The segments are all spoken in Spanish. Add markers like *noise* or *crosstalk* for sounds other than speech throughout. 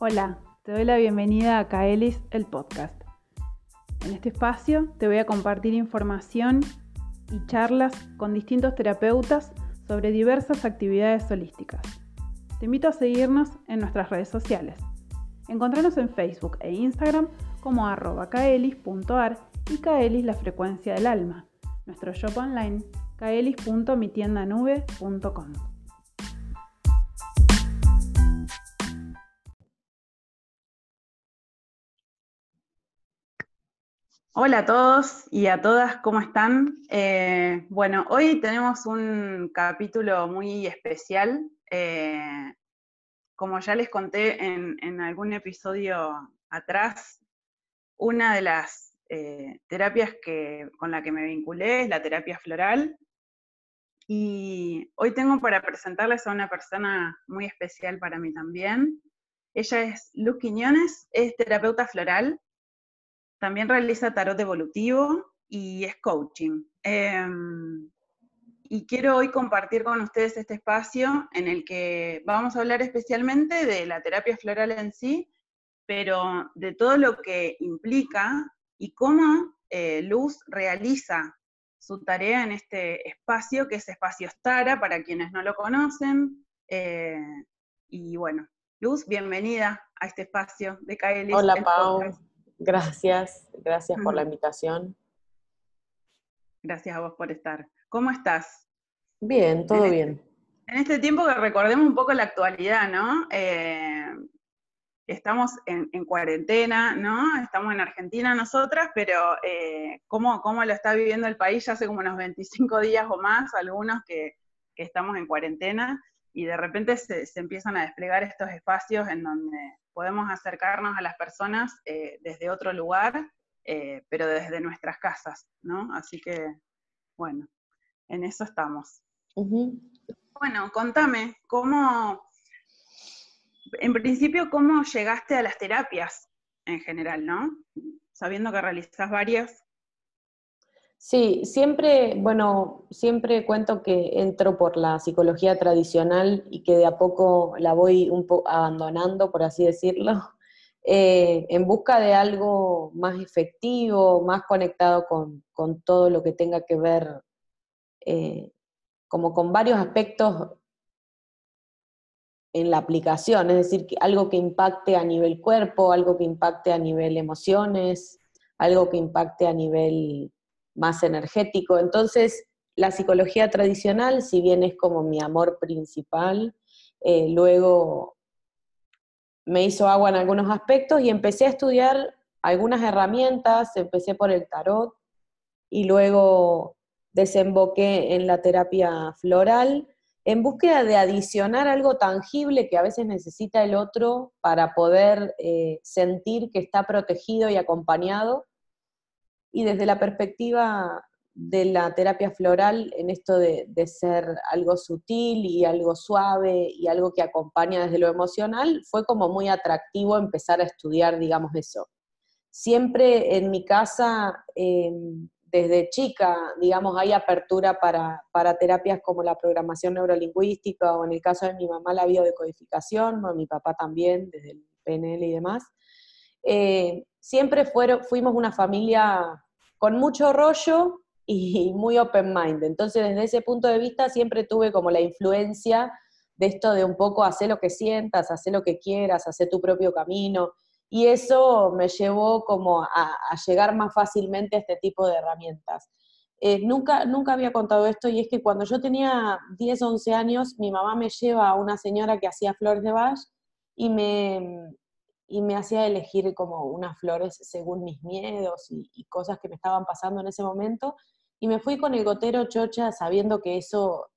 Hola, te doy la bienvenida a Kaelis, el podcast. En este espacio te voy a compartir información y charlas con distintos terapeutas sobre diversas actividades holísticas. Te invito a seguirnos en nuestras redes sociales. Encontranos en Facebook e Instagram como arroba kaelis.ar y kaelis la frecuencia del alma. Nuestro shop online kaelis.mitiendanube.com. Hola a todos y a todas, ¿cómo están? Eh, bueno, hoy tenemos un capítulo muy especial. Eh, como ya les conté en, algún episodio atrás, una de las eh, terapias que, con la que me vinculé es la terapia floral. Y hoy tengo para presentarles a una persona muy especial para mí también. Ella es Luz Quiñones, es terapeuta floral también realiza tarot evolutivo y es coaching. Em, y quiero hoy compartir con ustedes este espacio en el que vamos a hablar especialmente de la terapia floral en sí, pero de todo lo que implica y cómo eh, Luz realiza su tarea en este espacio, que es Espacio Stara, para quienes no lo conocen. Eh, y bueno, Luz, bienvenida a este espacio de Kaelis. Hola, Pau. Gracias, gracias por la invitación. Gracias a vos por estar. ¿Cómo estás? Bien, todo este bien. En este tiempo que recordemos un poco la actualidad, ¿no? Eh, estamos en, cuarentena, ¿no? Estamos en Argentina nosotras, pero eh, ¿cómo, lo está viviendo el país? Ya hace como unos 25 días o más, algunos que, estamos en cuarentena, y de repente se, se, empiezan a desplegar estos espacios en donde podemos acercarnos a las personas eh, desde otro lugar, eh, pero desde nuestras casas, ¿no? Así que, bueno, en eso estamos. Bueno, contame, ¿cómo, en principio, cómo llegaste a las terapias en general, ¿no? Sabiendo que realizas varias. Sí, siempre, bueno, siempre cuento que entro por la psicología tradicional y que de a poco la voy un poco abandonando, por así decirlo, *laughs* eh, en busca de algo más efectivo, más conectado con, todo lo que tenga que ver, eh, como con varios aspectos en la aplicación, es decir, algo que impacte a nivel cuerpo, algo que impacte a nivel emociones, algo que impacte a nivel más energético. Entonces, la psicología tradicional, si bien es como mi amor principal, eh, luego me hizo agua en algunos aspectos y empecé a estudiar algunas herramientas, empecé por el tarot y luego desemboqué en la terapia floral en búsqueda de adicionar algo tangible que a veces necesita el otro para poder eh, sentir que está protegido y acompañado y desde la perspectiva de la terapia floral, en esto de, ser algo sutil y algo suave y algo que acompaña desde lo emocional, fue como muy atractivo empezar a estudiar, digamos, eso. Siempre en mi casa, em, desde chica, digamos, hay apertura para, terapias como la programación neurolingüística o en el caso de mi mamá la biodecodificación, o mi papá también, desde el PNL y demás. Eh, siempre fuimos una familia con mucho rollo y muy open mind. Entonces, desde ese punto de vista, siempre tuve como la influencia de esto de un poco hacer lo que sientas, hacer lo que quieras, hacer tu propio camino. Y eso me llevó como a, llegar más fácilmente a este tipo de herramientas. Eh, nunca, nunca había contado esto y es que cuando yo tenía 10, 11 años, mi mamá me lleva a una señora que hacía flores de Bach y me, y me hacía elegir como unas flores según mis miedos y, cosas que me estaban pasando en ese momento. Y me fui con el gotero chocha sabiendo que eso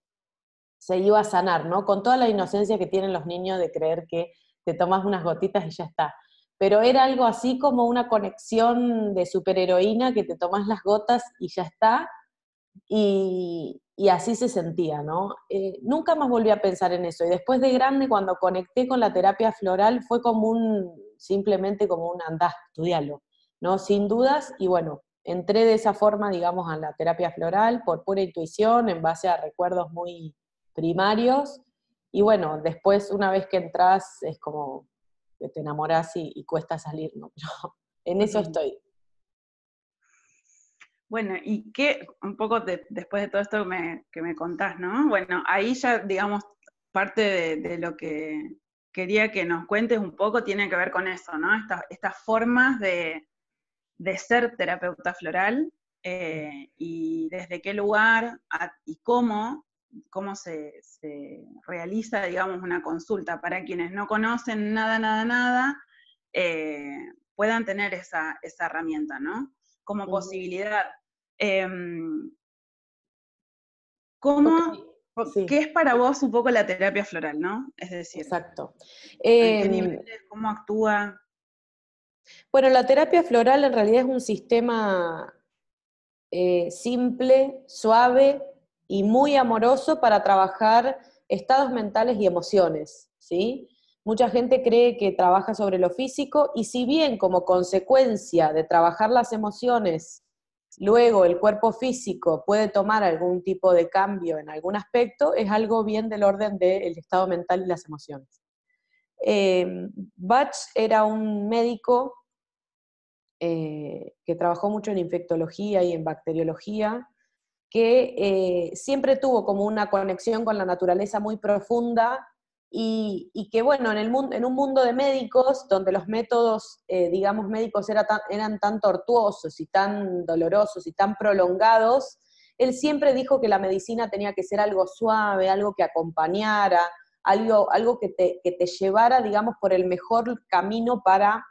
se iba a sanar, ¿no? Con toda la inocencia que tienen los niños de creer que te tomas unas gotitas y ya está. Pero era algo así como una conexión de superheroína que te tomas las gotas y ya está. Y, y así se sentía, ¿no? Eh, nunca más volví a pensar en eso. Y después de grande, cuando conecté con la terapia floral, fue como un, simplemente como un andá, estudiarlo, ¿no? Sin dudas, y bueno, entré de esa forma, digamos, a la terapia floral por pura intuición, en base a recuerdos muy primarios. Y bueno, después, una vez que entras, es como que te enamoras y, cuesta salir, ¿no? *laughs* Pero en eso estoy. Bueno, y qué, un poco después de todo esto que me, contás, ¿no? Bueno, ahí ya, digamos, parte de, lo que quería que nos cuentes un poco tiene que ver con eso, ¿no? Estas, formas de, ser terapeuta floral eh, y desde qué lugar y cómo, cómo se, realiza, digamos, una consulta para quienes no conocen nada, nada, nada, eh, puedan tener esa, herramienta, ¿no? Como posibilidad. Em, ¿Cómo, qué es para vos un poco la terapia floral, no? Es decir, Exacto. Em, ¿Cómo actúa? Bueno, la terapia floral en realidad es un sistema eh, simple, suave y muy amoroso para trabajar estados mentales y emociones, ¿sí? Mucha gente cree que trabaja sobre lo físico y si bien como consecuencia de trabajar las emociones luego el cuerpo físico puede tomar algún tipo de cambio en algún aspecto, es algo bien del orden del estado mental y las emociones. Eh, Bach era un médico eh, que trabajó mucho en infectología y en bacteriología, que eh, siempre tuvo como una conexión con la naturaleza muy profunda y, que bueno, en, el mundo, en un mundo de médicos, donde los métodos, eh, digamos, médicos eran tan tortuosos y tan dolorosos y tan prolongados, él siempre dijo que la medicina tenía que ser algo suave, algo que acompañara, algo, algo que, te, que te llevara, digamos, por el mejor camino para,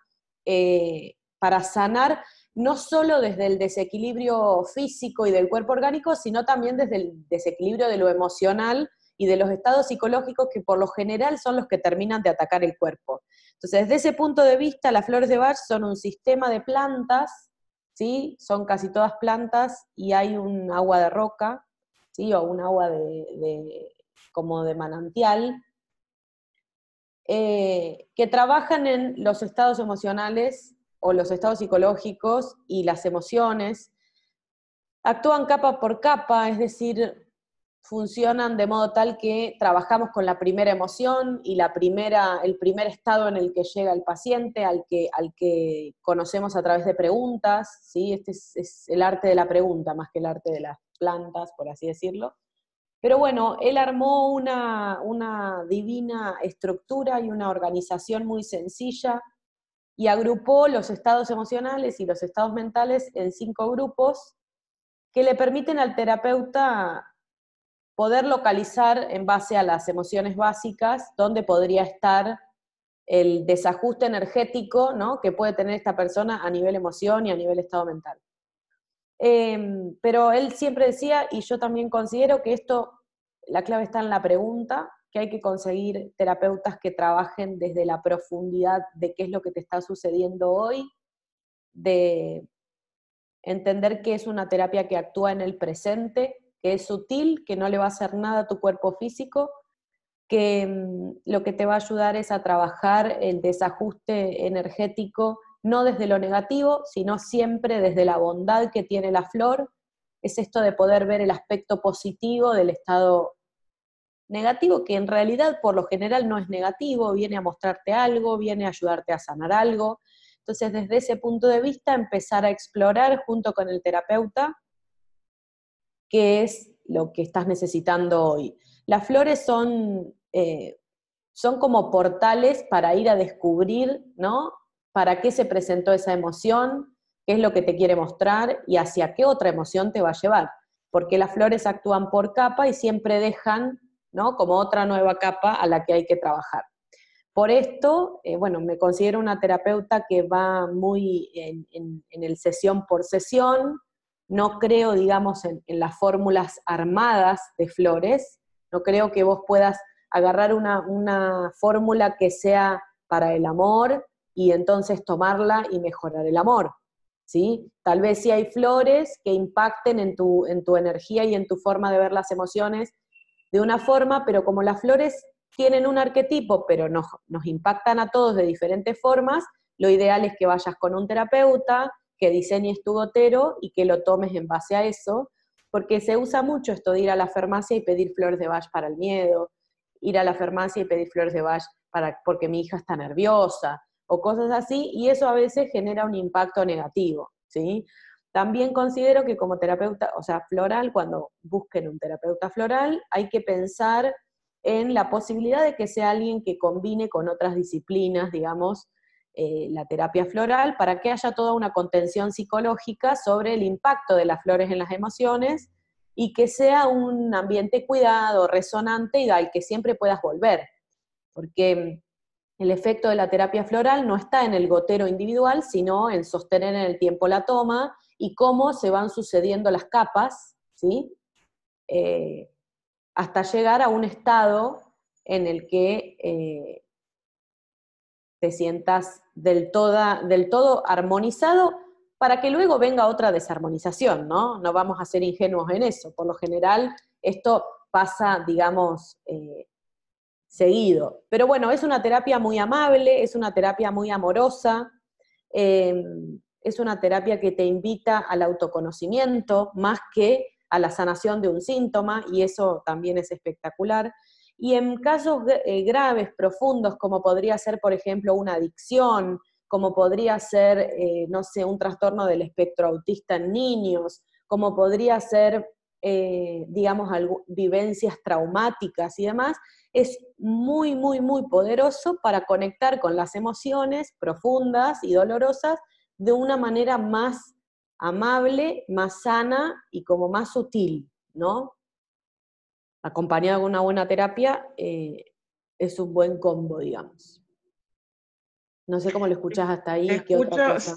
eh, para sanar, no solo desde el desequilibrio físico y del cuerpo orgánico, sino también desde el desequilibrio de lo emocional y de los estados psicológicos que por lo general son los que terminan de atacar el cuerpo. Entonces, desde ese punto de vista, las flores de Bach son un sistema de plantas, ¿sí? Son casi todas plantas y hay un agua de roca, ¿sí? O un agua de, como de manantial, eh, que trabajan en los estados emocionales o los estados psicológicos y las emociones. Actúan capa por capa, es decir, funcionan de modo tal que trabajamos con la primera emoción y la primera, el primer estado en el que llega el paciente, al que, al que conocemos a través de preguntas, ¿sí? este es, el arte de la pregunta más que el arte de las plantas, por así decirlo. Pero bueno, él armó una, una divina estructura y una organización muy sencilla y agrupó los estados emocionales y los estados mentales en cinco grupos que le permiten al terapeuta poder localizar en base a las emociones básicas dónde podría estar el desajuste energético ¿no? que puede tener esta persona a nivel emoción y a nivel estado mental. Em, pero él siempre decía, y yo también considero que esto, la clave está en la pregunta, que hay que conseguir terapeutas que trabajen desde la profundidad de qué es lo que te está sucediendo hoy, de entender que es una terapia que actúa en el presente que es sutil, que no le va a hacer nada a tu cuerpo físico, que mm, lo que te va a ayudar es a trabajar el desajuste energético, no desde lo negativo, sino siempre desde la bondad que tiene la flor. Es esto de poder ver el aspecto positivo del estado negativo, que en realidad por lo general no es negativo, viene a mostrarte algo, viene a ayudarte a sanar algo. Entonces, desde ese punto de vista, empezar a explorar junto con el terapeuta qué es lo que estás necesitando hoy. Las flores son, eh, son como portales para ir a descubrir, ¿no? ¿Para qué se presentó esa emoción? ¿Qué es lo que te quiere mostrar? ¿Y hacia qué otra emoción te va a llevar? Porque las flores actúan por capa y siempre dejan, ¿no? Como otra nueva capa a la que hay que trabajar. Por esto, eh, bueno, me considero una terapeuta que va muy en, en el sesión por sesión, no creo, digamos, en, las fórmulas armadas de flores, no creo que vos puedas agarrar una, fórmula que sea para el amor y entonces tomarla y mejorar el amor. ¿Sí? Tal vez sí hay flores que impacten en tu, en tu energía y en tu forma de ver las emociones de una forma, pero como las flores tienen un arquetipo, pero nos impactan a todos de diferentes formas, lo ideal es que vayas con un terapeuta, que diseñes tu gotero y que lo tomes en base a eso, porque se usa mucho esto de ir a la farmacia y pedir flores de Bach para el miedo, ir a la farmacia y pedir flores de Bach para, porque mi hija está nerviosa o cosas así, y eso a veces genera un impacto negativo, ¿sí? También considero que como terapeuta, o sea, floral, cuando busquen un terapeuta floral, hay que pensar en la posibilidad de que sea alguien que combine con otras disciplinas, digamos, eh, la terapia floral, para que haya toda una contención psicológica sobre el impacto de las flores en las emociones y que sea un ambiente cuidado, resonante y al que siempre puedas volver. Porque el efecto de la terapia floral no está en el gotero individual, sino en sostener en el tiempo la toma y cómo se van sucediendo las capas, ¿sí? Eh, hasta llegar a un estado en el que eh, te sientas del, del todo armonizado para que luego venga otra desarmonización, ¿no? No vamos a ser ingenuos en eso. Por lo general, esto pasa, digamos, eh, seguido. Pero bueno, es una terapia muy amable, es una terapia muy amorosa, em, es una terapia que te invita al autoconocimiento más que a la sanación de un síntoma, y eso también es espectacular. Y en casos eh, graves, profundos, como podría ser, por ejemplo, una adicción, como podría ser, eh, no sé, un trastorno del espectro autista en niños, como podría ser, eh, digamos, vivencias traumáticas y demás, es muy, muy, muy poderoso para conectar con las emociones profundas y dolorosas de una manera más amable, más sana y como más sutil, ¿no? Acompañado de una buena terapia, eh, es un buen combo, digamos. No sé cómo lo escuchas hasta ahí, ¿qué otra cosa?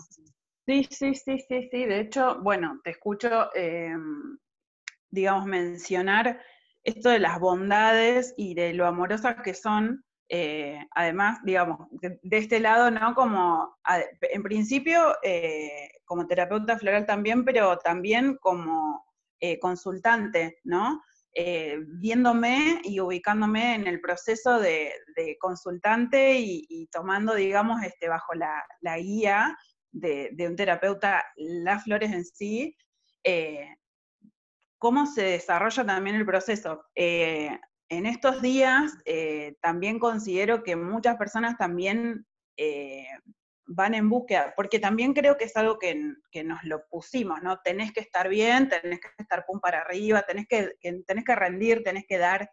Sí, sí, sí, sí, sí. De hecho, bueno, te escucho, em, digamos, mencionar esto de las bondades y de lo amorosas que son, eh, además, digamos, de, este lado, ¿no? Como, en principio, eh, como terapeuta floral también, pero también como consultante, ¿no? Eh, viéndome y ubicándome en el proceso de, consultante y, tomando, digamos, este, bajo la, guía de, un terapeuta las flores en sí, eh, cómo se desarrolla también el proceso. Eh, en estos días también considero que muchas personas también van en búsqueda, porque también creo que es algo que, nos lo pusimos, ¿no? Tenés que estar bien, tenés que estar pum para arriba, tenés que, tenés que rendir, tenés que dar,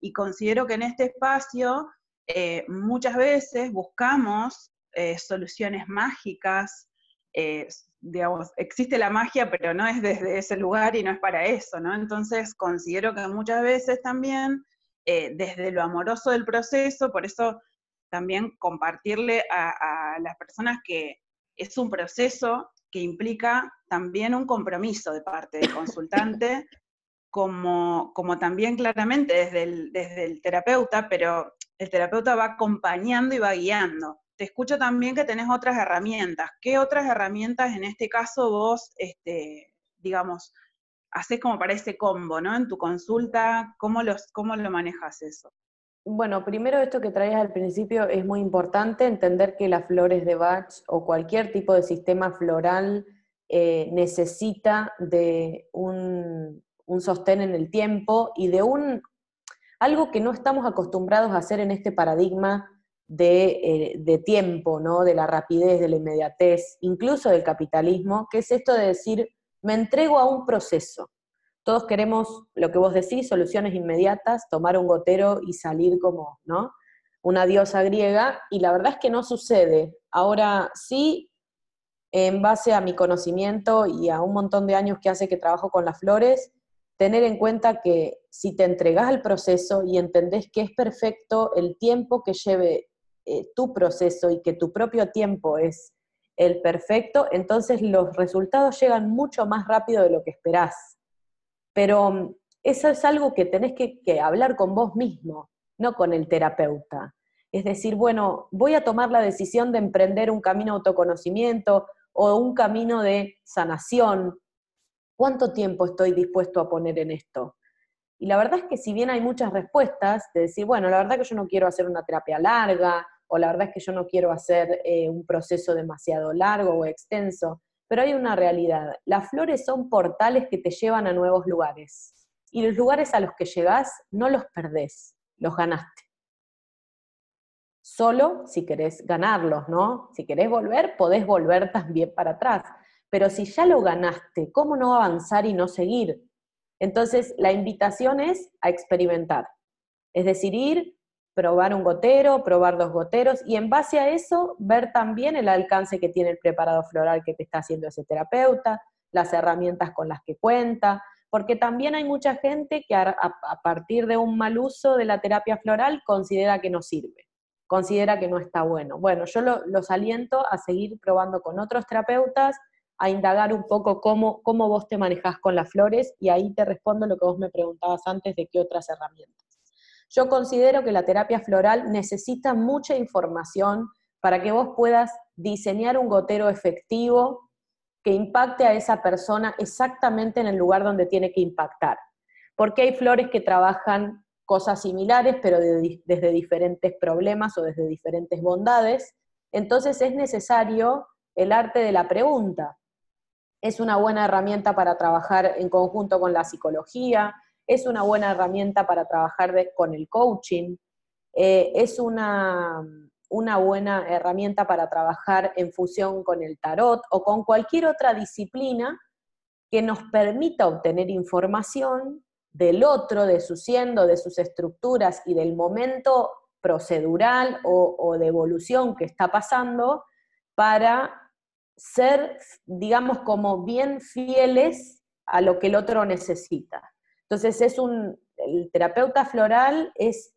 y considero que en este espacio eh, muchas veces buscamos eh, soluciones mágicas, eh, digamos, existe la magia, pero no es desde ese lugar y no es para eso, ¿no? Entonces considero que muchas veces también, desde lo amoroso del proceso, por eso también compartirle a, las personas que es un proceso que implica también un compromiso de parte del consultante, como, como también claramente desde el, desde el terapeuta, pero el terapeuta va acompañando y va guiando. Te escucho también que tenés otras herramientas. ¿Qué otras herramientas en este caso vos, este, digamos, haces como para ese combo, ¿no? En tu consulta, ¿cómo, los, cómo lo manejas eso? Bueno, primero esto que traías al principio es muy importante, entender que las flores de Bach o cualquier tipo de sistema floral eh, necesita de un, sostén en el tiempo y de un algo que no estamos acostumbrados a hacer en este paradigma de, eh, de, tiempo, ¿no? de la rapidez, de la inmediatez, incluso del capitalismo, que es esto de decir, me entrego a un proceso. Todos queremos, lo que vos decís, soluciones inmediatas, tomar un gotero y salir como, ¿no? Una diosa griega, y la verdad es que no sucede. Ahora sí, en base a mi conocimiento y a un montón de años que hace que trabajo con las flores, tener en cuenta que si te entregas al proceso y entendés que es perfecto el tiempo que lleve eh, tu proceso y que tu propio tiempo es el perfecto, entonces los resultados llegan mucho más rápido de lo que esperás. Pero mm, eso es algo que tenés que, hablar con vos mismo, no con el terapeuta. Es decir, bueno, voy a tomar la decisión de emprender un camino de autoconocimiento o un camino de sanación. ¿Cuánto tiempo estoy dispuesto a poner en esto? Y la verdad es que si bien hay muchas respuestas, de decir, bueno, la verdad que yo no quiero hacer una terapia larga, o la verdad es que yo no quiero hacer eh, un proceso demasiado largo o extenso, pero hay una realidad. Las flores son portales que te llevan a nuevos lugares. Y los lugares a los que llegás no los perdés, los ganaste. solo si querés ganarlos, ¿no? Si querés volver, podés volver también para atrás. Pero si ya lo ganaste, ¿cómo no avanzar y no seguir? Entonces, la invitación es a experimentar. Es decir, ir, probar un gotero, probar dos goteros y en base a eso ver también el alcance que tiene el preparado floral que te está haciendo ese terapeuta, las herramientas con las que cuenta, porque también hay mucha gente que a, partir de un mal uso de la terapia floral considera que no sirve, considera que no está bueno. Bueno, yo los aliento a seguir probando con otros terapeutas, a indagar un poco cómo, cómo vos te manejás con las flores y ahí te respondo lo que vos me preguntabas antes de qué otras herramientas. Yo considero que la terapia floral necesita mucha información para que vos puedas diseñar un gotero efectivo que impacte a esa persona exactamente en el lugar donde tiene que impactar. Porque hay flores que trabajan cosas similares, pero desde diferentes problemas o desde diferentes bondades. Entonces es necesario el arte de la pregunta. Es una buena herramienta para trabajar en conjunto con la psicología, es una buena herramienta para trabajar con el coaching, eh, es una, una buena herramienta para trabajar en fusión con el tarot o con cualquier otra disciplina que nos permita obtener información del otro, de su siendo, de sus estructuras y del momento procedural o, o de evolución que está pasando para ser, digamos, como bien fieles a lo que el otro necesita. Entonces es un, el terapeuta floral es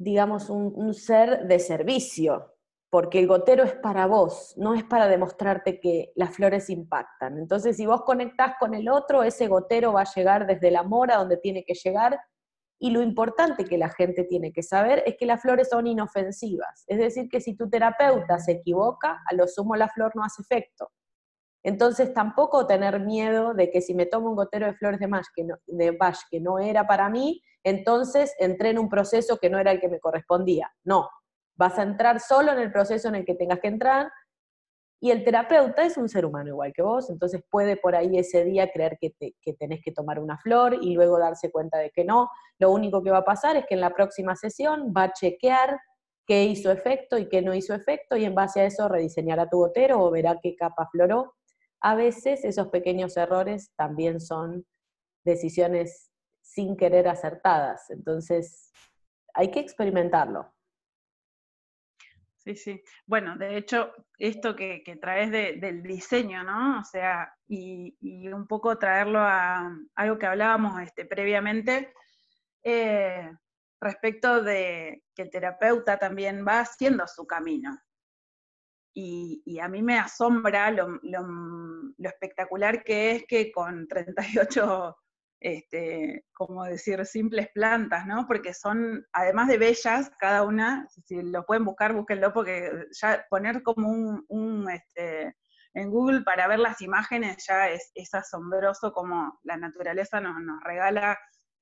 digamos, un, ser de servicio, porque el gotero es para vos, no es para demostrarte que las flores impactan. Entonces, si vos conectás con el otro, ese gotero va a llegar desde el amor a donde tiene que llegar. Y lo importante que la gente tiene que saber es que las flores son inofensivas. Es decir, que si tu terapeuta se equivoca, a lo sumo la flor no hace efecto. Entonces tampoco tener miedo de que si me tomo un gotero de flores de Bach que no, de que no era para mí, entonces entré en un proceso que no era el que me correspondía. No, vas a entrar solo en el proceso en el que tengas que entrar y el terapeuta es un ser humano igual que vos, entonces puede por ahí ese día creer que, que tenés que tomar una flor y luego darse cuenta de que no. Lo único que va a pasar es que en la próxima sesión va a chequear qué hizo efecto y qué no hizo efecto y en base a eso rediseñará tu gotero o verá qué capa floró a veces esos pequeños errores también son decisiones sin querer acertadas. Entonces, hay que experimentarlo. Sí, sí. Bueno, de hecho, esto que, traes del diseño, ¿no? O sea, y, un poco traerlo a algo que hablábamos este, previamente, eh, respecto de que el terapeuta también va haciendo su camino, y, a mí me asombra lo, espectacular que es que con 38, este, como decir, simples plantas, ¿no? Porque son, además de bellas, cada una, si lo pueden buscar, búsquenlo, porque ya poner como un, este, en Google para ver las imágenes ya es, es asombroso como la naturaleza nos, nos regala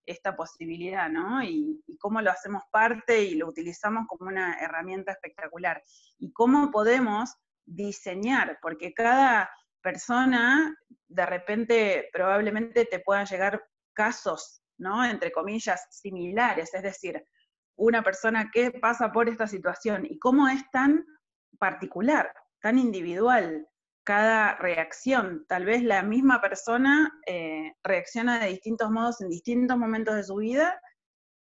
esta posibilidad, ¿no? Y, cómo lo hacemos parte y lo utilizamos como una herramienta espectacular. Y cómo podemos diseñar, porque cada persona, de repente, probablemente te puedan llegar casos, ¿no? Entre comillas, similares, es decir, una persona que pasa por esta situación y cómo es tan particular, tan individual, cada reacción. Tal vez la misma persona eh, reacciona de distintos modos en distintos momentos de su vida,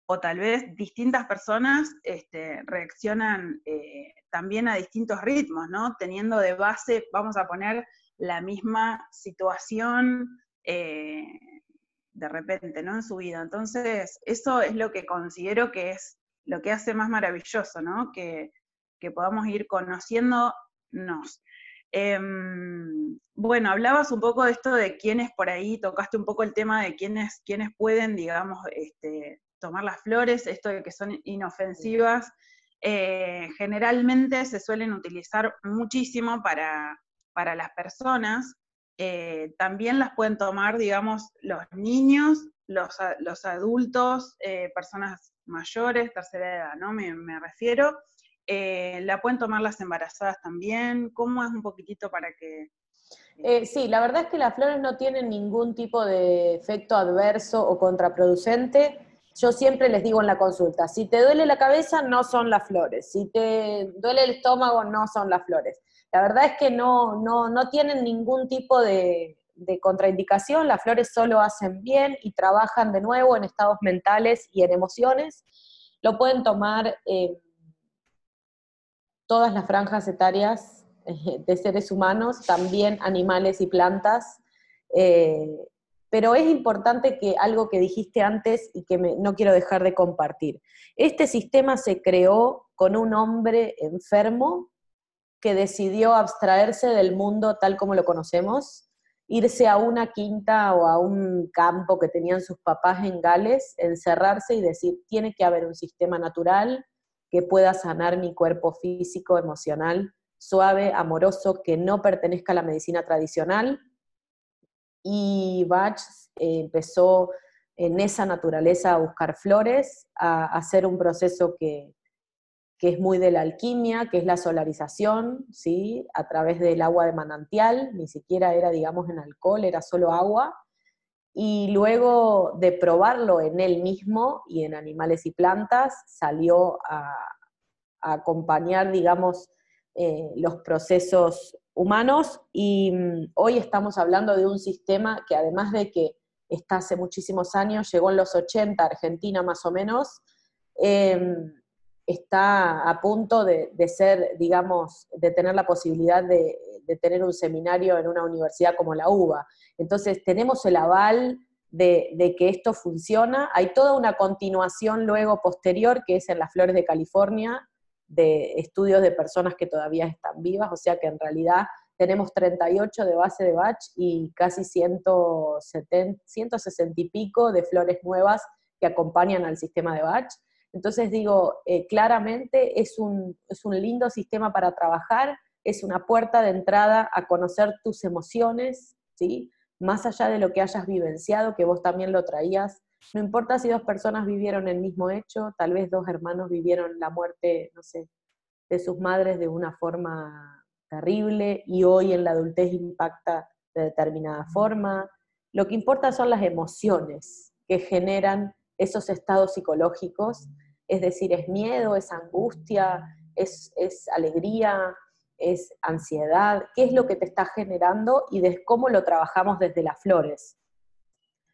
o tal vez distintas personas este, reaccionan eh, también a distintos ritmos, ¿no? Teniendo de base, vamos a poner, la misma situación eh, de repente, ¿no? En su vida. Entonces, eso es lo que considero que es lo que hace más maravilloso, ¿no? Que, que podamos ir conociéndonos. Em, bueno, hablabas un poco de esto de quiénes por ahí, tocaste un poco el tema de quiénes, quiénes pueden, digamos, este, tomar las flores, esto de que son inofensivas. Eh, generalmente se suelen utilizar muchísimo para, para las personas. Eh, también las pueden tomar, digamos, los niños, los, los adultos, eh, personas mayores, tercera edad, ¿no? Me, me refiero. Eh, ¿La pueden tomar las embarazadas también? ¿Cómo es un poquitito para que... Eh, sí, la verdad es que las flores no tienen ningún tipo de efecto adverso o contraproducente. yo siempre les digo en la consulta, si te duele la cabeza, no son las flores, si te duele el estómago, no son las flores. La verdad es que no, no, no tienen ningún tipo de, contraindicación, las flores solo hacen bien y trabajan de nuevo en estados mentales y en emociones. Lo pueden tomar eh, todas las franjas etarias eh, de seres humanos, también animales y plantas. Eh, pero es importante que algo que dijiste antes y que no quiero dejar de compartir. Este sistema se creó con un hombre enfermo que decidió abstraerse del mundo tal como lo conocemos, irse a una quinta o a un campo que tenían sus papás en Gales, encerrarse y decir, tiene que haber un sistema natural que pueda sanar mi cuerpo físico, emocional, suave, amoroso, que no pertenezca a la medicina tradicional, y Bach eh, empezó en esa naturaleza a buscar flores, a, hacer un proceso que, es muy de la alquimia, que es la solarización, ¿sí? a través del agua de manantial, ni siquiera era, digamos, en alcohol, era solo agua, y luego de probarlo en él mismo y en animales y plantas, salió a, acompañar, digamos, eh, los procesos humanos. Y mm, hoy estamos hablando de un sistema que además de que está hace muchísimos años, llegó en los 80, Argentina más o menos, em, está a punto de, ser, digamos, de tener la posibilidad de, tener un seminario en una universidad como la UBA. Entonces tenemos el aval de, de, que esto funciona. Hay toda una continuación luego posterior, que es en las Flores de California, de estudios de personas que todavía están vivas, o sea que en realidad tenemos 38 de base de Bach y casi 170, 160 y pico de flores nuevas que acompañan al sistema de Bach. Entonces digo, eh, claramente es un, es un lindo sistema para trabajar, es una puerta de entrada a conocer tus emociones, ¿sí? más allá de lo que hayas vivenciado, que vos también lo traías no importa si dos personas vivieron el mismo hecho, tal vez dos hermanos vivieron la muerte, no sé, de sus madres de una forma terrible y hoy en la adultez impacta de determinada forma. Lo que importa son las emociones que generan esos estados psicológicos, es decir, es miedo, es angustia, es, es alegría, es ansiedad, qué es lo que te está generando y de cómo lo trabajamos desde las flores.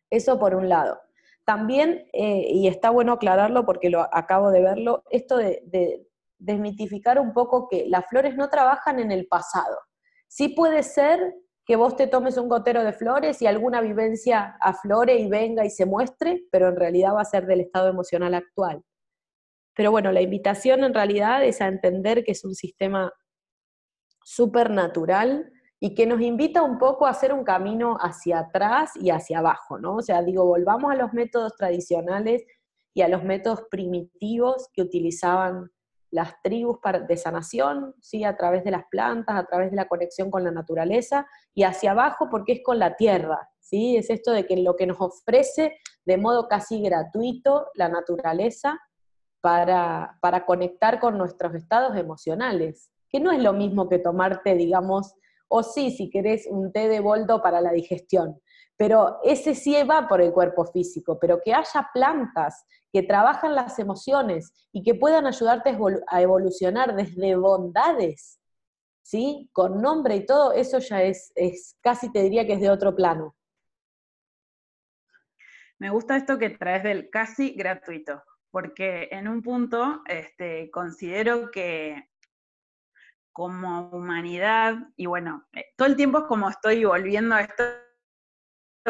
Eso por un lado. También, eh, y está bueno aclararlo porque lo acabo de verlo, esto de, desmitificar un poco que las flores no trabajan en el pasado. Sí puede ser que vos te tomes un gotero de flores y alguna vivencia aflore y venga y se muestre, pero en realidad va a ser del estado emocional actual. Pero bueno, la invitación en realidad es a entender que es un sistema súper natural y que nos invita un poco a hacer un camino hacia atrás y hacia abajo, ¿no? O sea, digo, volvamos a los métodos tradicionales y a los métodos primitivos que utilizaban las tribus de sanación, ¿sí? a través de las plantas, a través de la conexión con la naturaleza, y hacia abajo porque es con la tierra, ¿sí? es esto de que lo que nos ofrece de modo casi gratuito la naturaleza para, para conectar con nuestros estados emocionales, que no es lo mismo que tomarte, digamos, o sí, si querés un té de boldo para la digestión. Pero ese sí va por el cuerpo físico, pero que haya plantas que trabajan las emociones y que puedan ayudarte a evolucionar desde bondades, ¿sí? Con nombre y todo, eso ya es, es casi te diría que es de otro plano. Me gusta esto que traes del casi gratuito, porque en un punto este, considero que como humanidad, y bueno, eh, todo el tiempo es como estoy volviendo a esto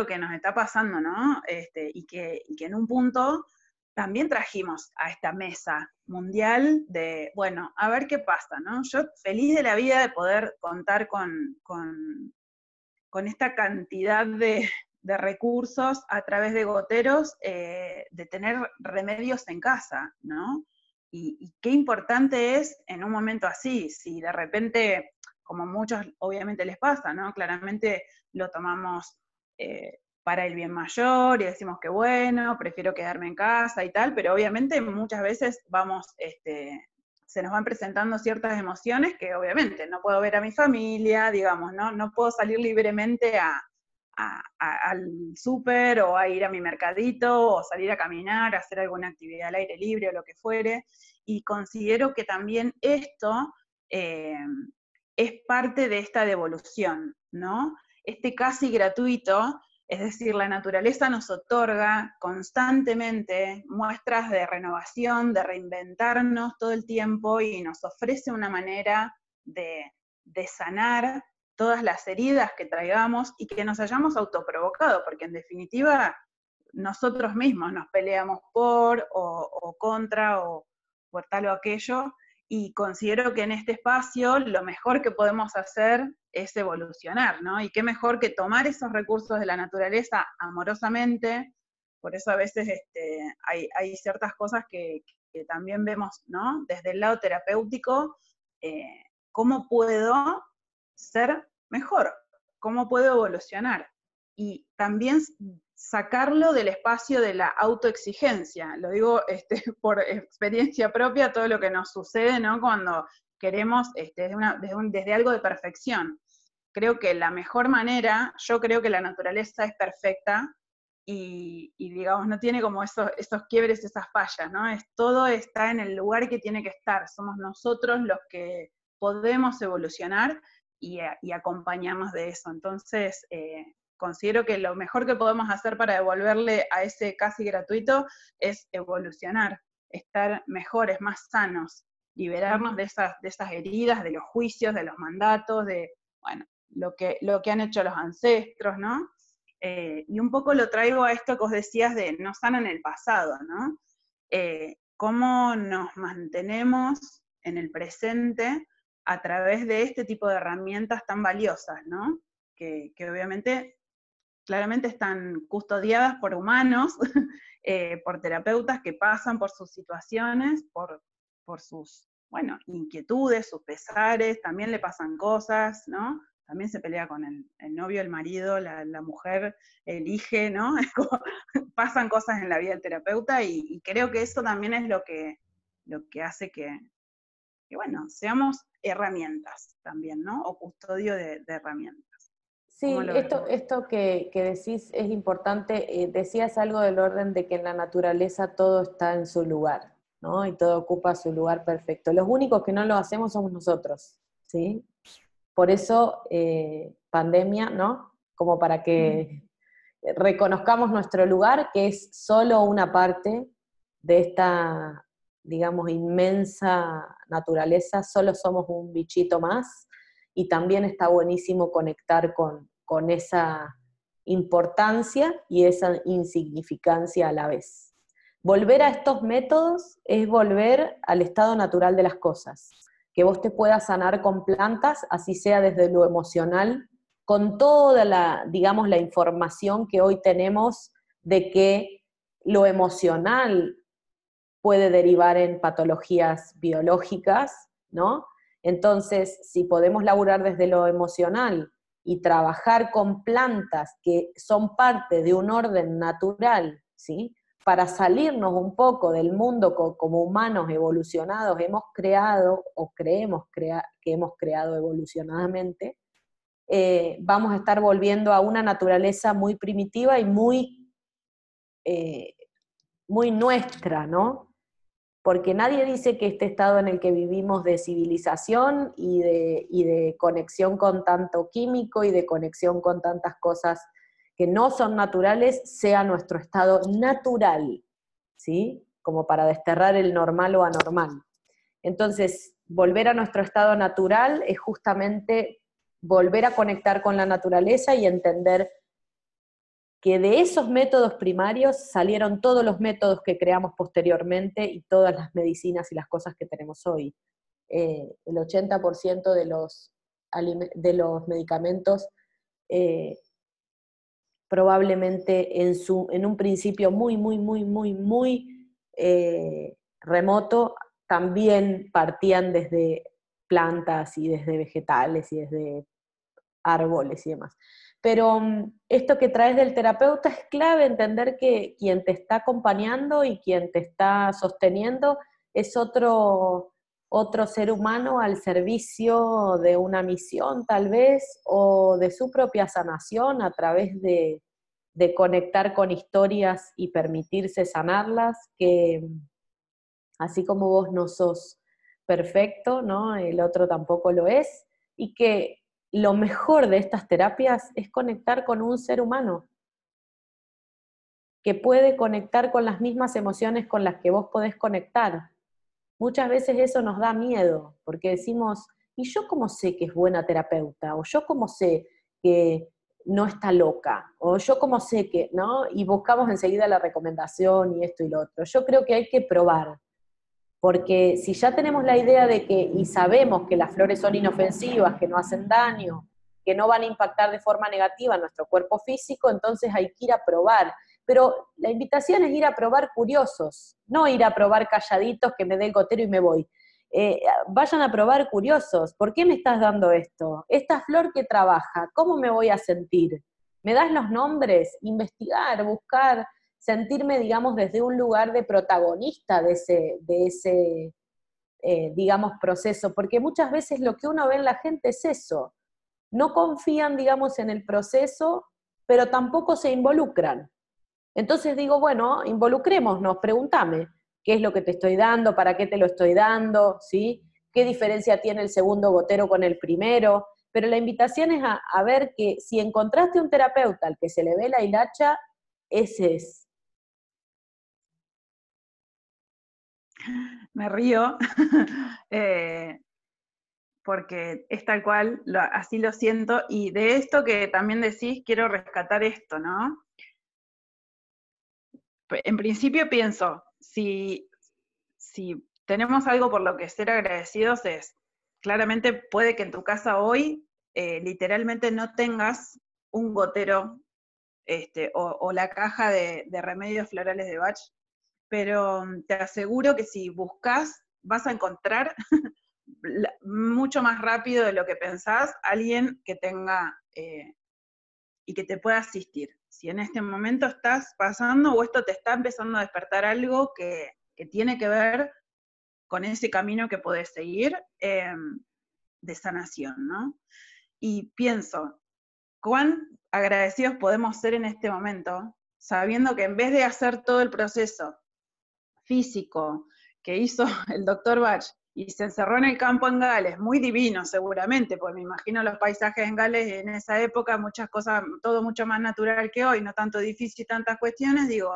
que nos está pasando, ¿no? Este, y, que, en un punto también trajimos a esta mesa mundial de, bueno, a ver qué pasa, ¿no? Yo feliz de la vida de poder contar con, con, esta cantidad de, recursos a través de goteros, eh, de tener remedios en casa, ¿no? Y, qué importante es en un momento así, si de repente, como muchos obviamente les pasa, ¿no? Claramente lo tomamos eh, para el bien mayor y decimos que bueno, prefiero quedarme en casa y tal, pero obviamente muchas veces vamos, este, se nos van presentando ciertas emociones que obviamente no puedo ver a mi familia, digamos, ¿no? No puedo salir libremente a, al súper o a ir a mi mercadito o salir a caminar, hacer alguna actividad al aire libre o lo que fuere. Y considero que también esto eh, es parte de esta devolución, ¿no? Este casi gratuito, es decir, la naturaleza nos otorga constantemente muestras de renovación, de reinventarnos todo el tiempo y nos ofrece una manera de, sanar todas las heridas que traigamos y que nos hayamos autoprovocado, porque en definitiva nosotros mismos nos peleamos por o, contra o por tal o aquello, y considero que en este espacio lo mejor que podemos hacer es evolucionar, ¿no? Y qué mejor que tomar esos recursos de la naturaleza amorosamente, por eso a veces este, hay, ciertas cosas que, también vemos, ¿no? Desde el lado terapéutico, eh, ¿cómo puedo ser mejor, cómo puedo evolucionar. Y también sacarlo del espacio de la autoexigencia. Lo digo este, *laughs* por experiencia propia, todo lo que nos sucede ¿no? cuando queremos este, desde, algo de perfección. Creo que la mejor manera, yo creo que la naturaleza es perfecta y, digamos, no tiene como esos, quiebres, esas fallas, ¿no? Es, todo está en el lugar que tiene que estar. Somos nosotros los que podemos evolucionar y, acompañamos de eso. Entonces, eh, considero que lo mejor que podemos hacer para devolverle a ese casi gratuito es evolucionar, estar mejores, más sanos, liberarnos de esas, de esas heridas, de los juicios, de los mandatos, de, bueno, lo que, lo que han hecho los ancestros, ¿no? Eh, y un poco lo traigo a esto que os decías de no en el pasado, ¿no? Eh, cómo nos mantenemos en el presente a través de este tipo de herramientas tan valiosas, ¿no? Que, obviamente, claramente están custodiadas por humanos, *laughs* eh, por terapeutas que pasan por sus situaciones, por, por sus, bueno, inquietudes, sus pesares, también le pasan cosas, ¿no? También se pelea con el, novio, el marido, la, mujer elige, ¿no? *laughs* pasan cosas en la vida del terapeuta y, y, creo que eso también es lo que, lo que hace que, que, bueno, seamos herramientas también, ¿no? O custodio de, herramientas. Sí, esto, esto que, decís es importante. Eh, decías algo del orden de que en la naturaleza todo está en su lugar, ¿no? Y todo ocupa su lugar perfecto. Los únicos que no lo hacemos somos nosotros, ¿sí? Por eso, eh, pandemia, ¿no? Como para que reconozcamos nuestro lugar, que es solo una parte de esta digamos, inmensa naturaleza, solo somos un bichito más y también está buenísimo conectar con, con esa importancia y esa insignificancia a la vez. Volver a estos métodos es volver al estado natural de las cosas, que vos te puedas sanar con plantas, así sea desde lo emocional, con toda la, digamos, la información que hoy tenemos de que lo emocional puede derivar en patologías biológicas, ¿no? Entonces, si podemos laburar desde lo emocional y trabajar con plantas que son parte de un orden natural, ¿sí? Para salirnos un poco del mundo como humanos evolucionados hemos creado o creemos que hemos creado evolucionadamente, eh, vamos a estar volviendo a una naturaleza muy primitiva y muy, eh, muy nuestra, ¿no? porque nadie dice que este estado en el que vivimos de civilización y de, de, conexión con tanto químico y de conexión con tantas cosas que no son naturales sea nuestro estado natural, ¿sí? Como para desterrar el normal o anormal. Entonces, volver a nuestro estado natural es justamente volver a conectar con la naturaleza y entender que de esos métodos primarios salieron todos los métodos que creamos posteriormente y todas las medicinas y las cosas que tenemos hoy. Eh, el 80% de los, de los medicamentos eh, probablemente en, su, en un principio muy, muy, muy, muy, muy eh, remoto, también partían desde plantas y desde vegetales y desde árboles y demás. Pero mm, esto que traes del terapeuta es clave, entender que quien te está acompañando y quien te está sosteniendo es otro, otro ser humano al servicio de una misión tal vez o de su propia sanación a través de, conectar con historias y permitirse sanarlas, que así como vos no sos perfecto, ¿no? El otro tampoco lo es, y que lo mejor de estas terapias es conectar con un ser humano que puede conectar con las mismas emociones con las que vos podés conectar. Muchas veces eso nos da miedo, porque decimos, ¿y yo cómo sé que es buena terapeuta? ¿O yo cómo sé que no está loca? ¿O yo cómo sé que, no? Y buscamos enseguida la recomendación y esto y lo otro. Yo creo que hay que probar, porque si ya tenemos la idea de que, y sabemos que las flores son inofensivas, que no hacen daño, que no van a impactar de forma negativa en nuestro cuerpo físico, entonces hay que ir a probar. Pero la invitación es ir a probar curiosos, no ir a probar calladitos que me dé el gotero y me voy. Eh, vayan a probar curiosos. ¿Por qué me estás dando esto? Esta flor que trabaja, ¿cómo me voy a sentir? ¿Me das los nombres? Investigar, buscar, sentirme, digamos, desde un lugar de protagonista de ese, de ese eh, digamos, proceso, porque muchas veces lo que uno ve en la gente es eso. No confían, digamos, en el proceso, pero tampoco se involucran. Entonces digo, bueno, involucrémonos, pregúntame, ¿qué es lo que te estoy dando? ¿Para qué te lo estoy dando? ¿Sí? ¿Qué diferencia tiene el segundo gotero con el primero? Pero la invitación es a, ver que si encontraste un terapeuta al que se le ve la hilacha, ese es. me río, *laughs* eh, porque es tal cual, así lo siento, y de esto que también decís, quiero rescatar esto, ¿no? En principio pienso, si, si tenemos algo por lo que ser agradecidos es, claramente puede que en tu casa hoy eh, literalmente no tengas un gotero este, o, la caja de, remedios florales de Bach pero mm, te aseguro que si buscas, vas a encontrar *laughs* mucho más rápido de lo que pensás alguien que tenga eh, y que te pueda asistir. Si en este momento estás pasando o esto te está empezando a despertar algo que, tiene que ver con ese camino que podés seguir em, de sanación, ¿no? Y pienso, cuán agradecidos podemos ser en este momento, sabiendo que en vez de hacer todo el proceso físico que hizo *laughs* el doctor Bach y se encerró en el campo en Gales, muy divino seguramente, porque me imagino los paisajes en Gales en esa época, muchas cosas, todo mucho más natural que hoy, no tanto difícil, tantas cuestiones, digo,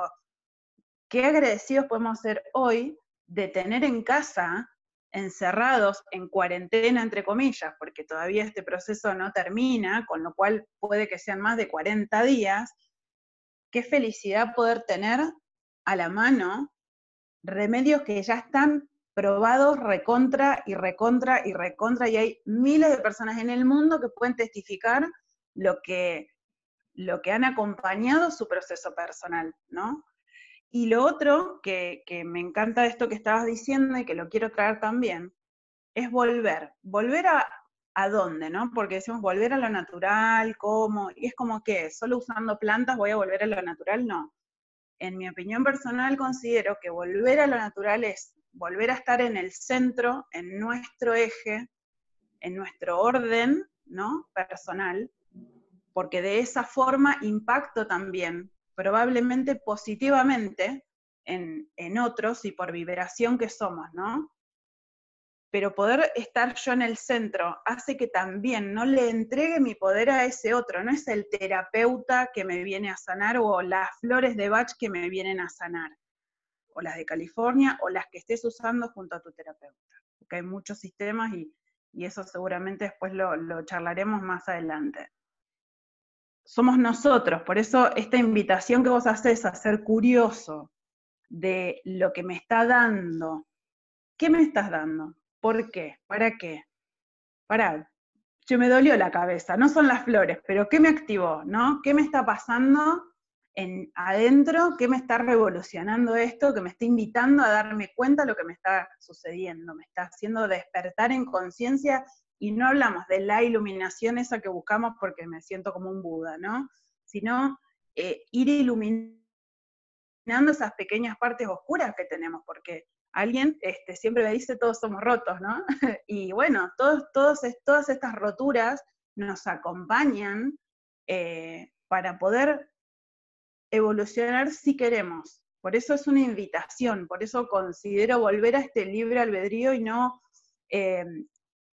qué agradecidos podemos ser hoy de tener en casa, encerrados, en cuarentena, entre comillas, porque todavía este proceso no termina, con lo cual puede que sean más de 40 días, qué felicidad poder tener a la mano remedios que ya están probados recontra y recontra y recontra, y hay miles de personas en el mundo que pueden testificar lo que, lo que han acompañado su proceso personal, ¿no? Y lo otro que, que me encanta de esto que estabas diciendo y que lo quiero traer también, es volver. Volver a, a dónde, ¿no? Porque decimos volver a lo natural, ¿cómo? Y es como que solo usando plantas voy a volver a lo natural, no en mi opinión personal, considero que volver a lo natural es volver a estar en el centro, en nuestro eje, en nuestro orden, ¿no? Personal, porque de esa forma impacto también, probablemente positivamente, en, en otros y por vibración que somos, ¿no? pero poder estar yo en el centro hace que también no le entregue mi poder a ese otro, no es el terapeuta que me viene a sanar o las flores de Bach que me vienen a sanar, o las de California o las que estés usando junto a tu terapeuta, porque hay muchos sistemas y, eso seguramente después lo, lo charlaremos más adelante. Somos nosotros, por eso esta invitación que vos haces a ser curioso de lo que me está dando, ¿qué me estás dando? ¿Por qué? ¿Para qué? Para, yo me dolió la cabeza, no son las flores, pero ¿qué me activó? ¿No? ¿Qué me está pasando en, adentro? ¿Qué me está revolucionando esto? Que me está invitando a darme cuenta de lo que me está sucediendo, me está haciendo despertar en conciencia y no hablamos de la iluminación esa que buscamos porque me siento como un Buda, ¿no? Sino eh, ir iluminando esas pequeñas partes oscuras que tenemos, porque alguien este, siempre me dice todos somos rotos, ¿no? *laughs* y bueno, todos, todos, todas estas roturas nos acompañan eh, para poder evolucionar si queremos. Por eso es una invitación, por eso considero volver a este libre albedrío y no eh,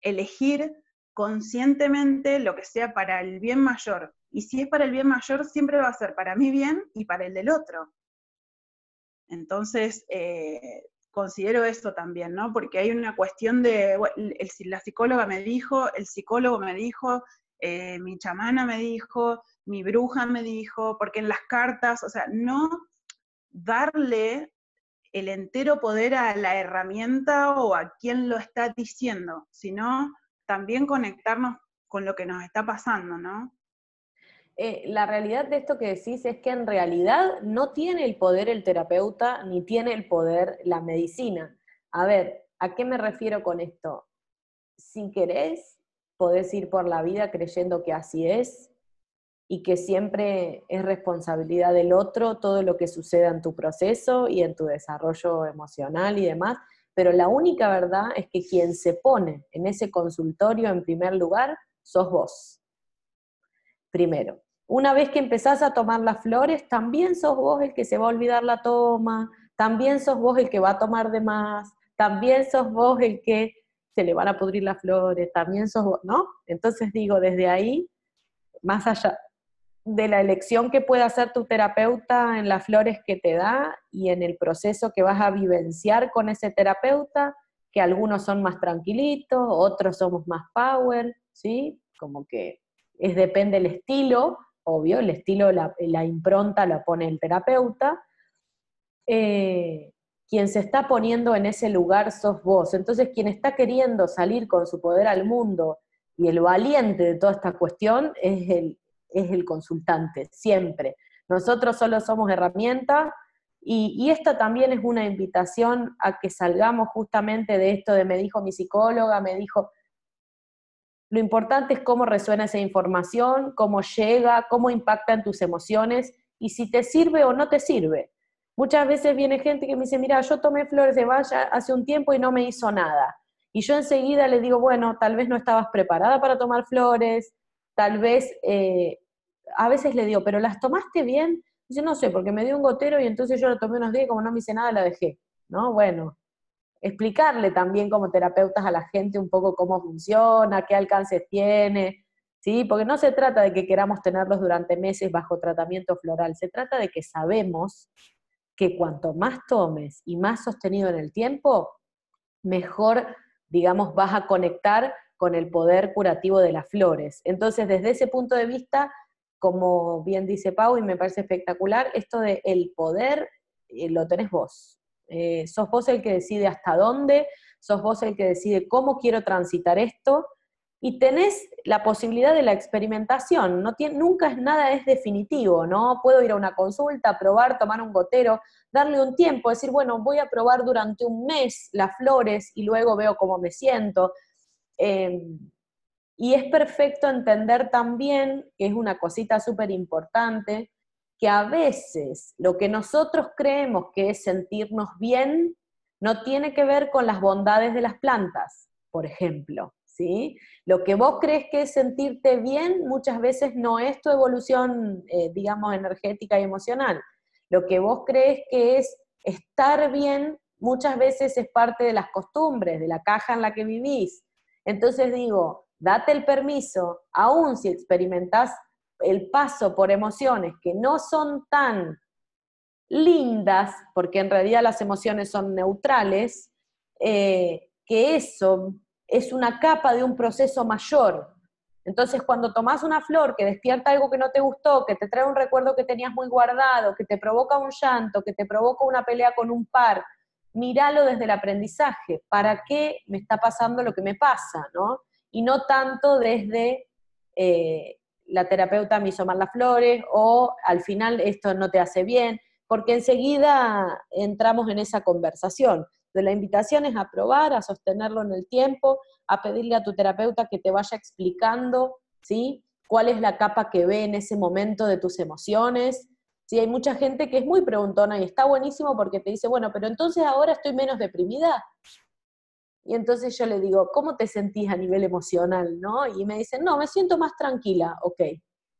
elegir conscientemente lo que sea para el bien mayor. Y si es para el bien mayor, siempre va a ser para mi bien y para el del otro. Entonces, eh, considero esto también, ¿no? Porque hay una cuestión de, la psicóloga me dijo, el psicólogo me dijo, eh, mi chamana me dijo, mi bruja me dijo, porque en las cartas, o sea, no darle el entero poder a la herramienta o a quien lo está diciendo, sino también conectarnos con lo que nos está pasando, ¿no? Eh, la realidad de esto que decís es que en realidad no tiene el poder el terapeuta ni tiene el poder la medicina. A ver, ¿a qué me refiero con esto? Si querés, podés ir por la vida creyendo que así es y que siempre es responsabilidad del otro todo lo que suceda en tu proceso y en tu desarrollo emocional y demás, pero la única verdad es que quien se pone en ese consultorio en primer lugar sos vos. Primero. Una vez que empezás a tomar las flores, también sos vos el que se va a olvidar la toma, también sos vos el que va a tomar de más, también sos vos el que se le van a pudrir las flores, también sos vos, ¿no? Entonces digo, desde ahí, más allá de la elección que pueda hacer tu terapeuta en las flores que te da y en el proceso que vas a vivenciar con ese terapeuta, que algunos son más tranquilitos, otros somos más power, ¿sí? Como que es depende del estilo, obvio, el estilo, la, impronta la pone el terapeuta. Eh, quien se está poniendo en ese lugar sos vos. Entonces, quien está queriendo salir con su poder al mundo y el valiente de toda esta cuestión es el, es el consultante, siempre. Nosotros solo somos herramientas y, y, esta también es una invitación a que salgamos justamente de esto de me dijo mi psicóloga, me dijo, lo importante es cómo resuena esa información, cómo llega, cómo impacta en tus emociones y si te sirve o no te sirve. Muchas veces viene gente que me dice, mira, yo tomé flores de valla hace un tiempo y no me hizo nada. Y yo enseguida le digo, bueno, tal vez no estabas preparada para tomar flores, tal vez, eh, a veces le digo, pero ¿las tomaste bien? Dice, no sé, porque me dio un gotero y entonces yo lo tomé unos días y como no me hice nada, la dejé. ¿No? Bueno, explicarle también como terapeutas a la gente un poco cómo funciona, qué alcances tiene, ¿sí? Porque no se trata de que queramos tenerlos durante meses bajo tratamiento floral, se trata de que sabemos que cuanto más tomes y más sostenido en el tiempo, mejor, digamos, vas a conectar con el poder curativo de las flores. Entonces, desde ese punto de vista, como bien dice Pau, y me parece espectacular, esto de el poder eh, lo tenés vos. Eh, sos vos el que decide hasta dónde, sos vos el que decide cómo quiero transitar esto, y tenés la posibilidad de la experimentación, no tiene, nunca es nada es definitivo, ¿no? Puedo ir a una consulta, probar, tomar un gotero, darle un tiempo, decir, bueno, voy a probar durante un mes las flores y luego veo cómo me siento. Em, y es perfecto entender también, que es una cosita súper importante, que a veces lo que nosotros creemos que es sentirnos bien no tiene que ver con las bondades de las plantas, por ejemplo. ¿sí? Lo que vos crees que es sentirte bien muchas veces no es tu evolución, eh, digamos, energética y emocional. Lo que vos crees que es estar bien muchas veces es parte de las costumbres, de la caja en la que vivís. Entonces digo, date el permiso, aún si experimentás el paso por emociones que no son tan lindas, porque en realidad las emociones son neutrales, eh, que eso es una capa de un proceso mayor. Entonces, cuando tomas una flor que despierta algo que no te gustó, que te trae un recuerdo que tenías muy guardado, que te provoca un llanto, que te provoca una pelea con un par, míralo desde el aprendizaje. ¿Para qué me está pasando lo que me pasa? ¿no? Y no tanto desde eh, la terapeuta me hizo mal las flores o al final esto no te hace bien, porque enseguida entramos en esa conversación. De la invitación es a probar, a sostenerlo en el tiempo, a pedirle a tu terapeuta que te vaya explicando, ¿sí? cuál es la capa que ve en ese momento de tus emociones, Sí, hay mucha gente que es muy preguntona y está buenísimo porque te dice, bueno, pero entonces ahora estoy menos deprimida. Y entonces yo le digo, ¿cómo te sentís a nivel emocional? ¿no? Y me dicen, no, me siento más tranquila. Ok,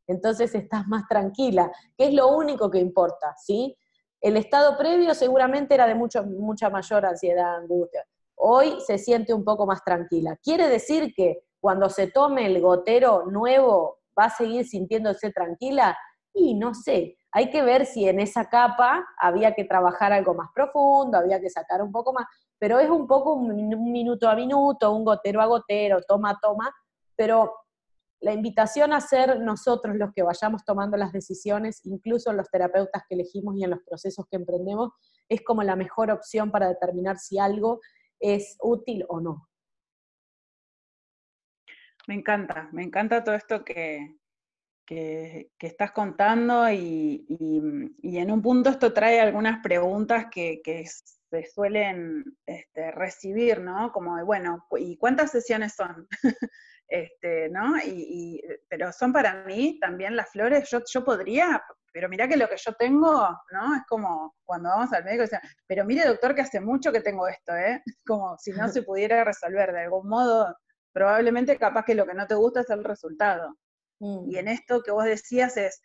entonces estás más tranquila, que es lo único que importa, ¿sí? El estado previo seguramente era de mucho, mucha mayor ansiedad, angustia. Hoy se siente un poco más tranquila. Quiere decir que cuando se tome el gotero nuevo va a seguir sintiéndose tranquila y no sé, hay que ver si en esa capa había que trabajar algo más profundo, había que sacar un poco más, pero es un poco un, minuto a minuto, un gotero a gotero, toma a toma, pero la invitación a ser nosotros los que vayamos tomando las decisiones, incluso los terapeutas que elegimos y en los procesos que emprendemos, es como la mejor opción para determinar si algo es útil o no. Me encanta, me encanta todo esto que, que, estás contando y, en un punto esto trae algunas preguntas que, se suelen este, recibir, ¿no? Como bueno, ¿y cuántas sesiones son? *laughs* este, ¿no? Y, pero son para mí también las flores, yo, yo podría, pero mira que lo que yo tengo, ¿no? Es como cuando vamos al médico y dicen, pero mire doctor que hace mucho que tengo esto, ¿eh? *laughs* Como si no se pudiera resolver de algún modo, probablemente capaz que lo que no te gusta es el resultado. Y en mm. esto que vos decías es,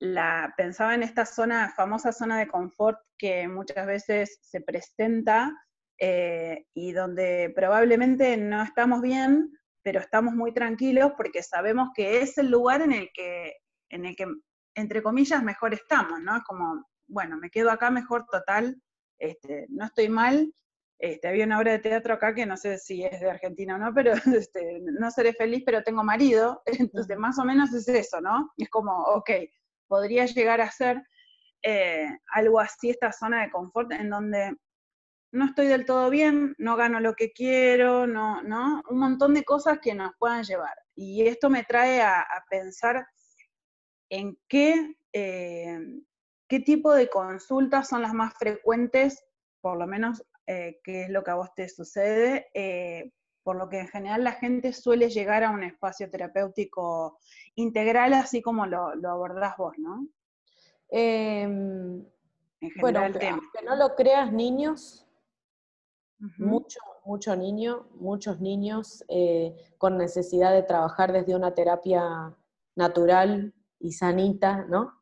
la, pensaba en esta zona, famosa zona de confort que muchas veces se presenta eh, y donde probablemente no estamos bien, pero estamos muy tranquilos porque sabemos que es el lugar en el que, en el que entre comillas, mejor estamos, ¿no? Es como, bueno, me quedo acá mejor total, este, no estoy mal, este, había una obra de teatro acá que no sé si es de Argentina o no, pero *laughs* este, no seré feliz, pero tengo marido. *laughs* Entonces, más o menos es eso, ¿no? Es como, ok, podría llegar a ser eh, algo así, esta zona de confort en donde no estoy del todo bien, no gano lo que quiero, no, ¿no? Un montón de cosas que nos puedan llevar. Y esto me trae a, pensar en qué, eh, qué tipo de consultas son las más frecuentes, por lo menos eh, qué es lo que a vos te sucede, por lo que en general la gente suele llegar a un espacio terapéutico integral, así como lo, lo abordás vos, ¿no? Em, en general, bueno, aunque, no lo creas, niños, mucho, mucho niño, muchos niños eh, con necesidad de trabajar desde una terapia natural y sanita, ¿no?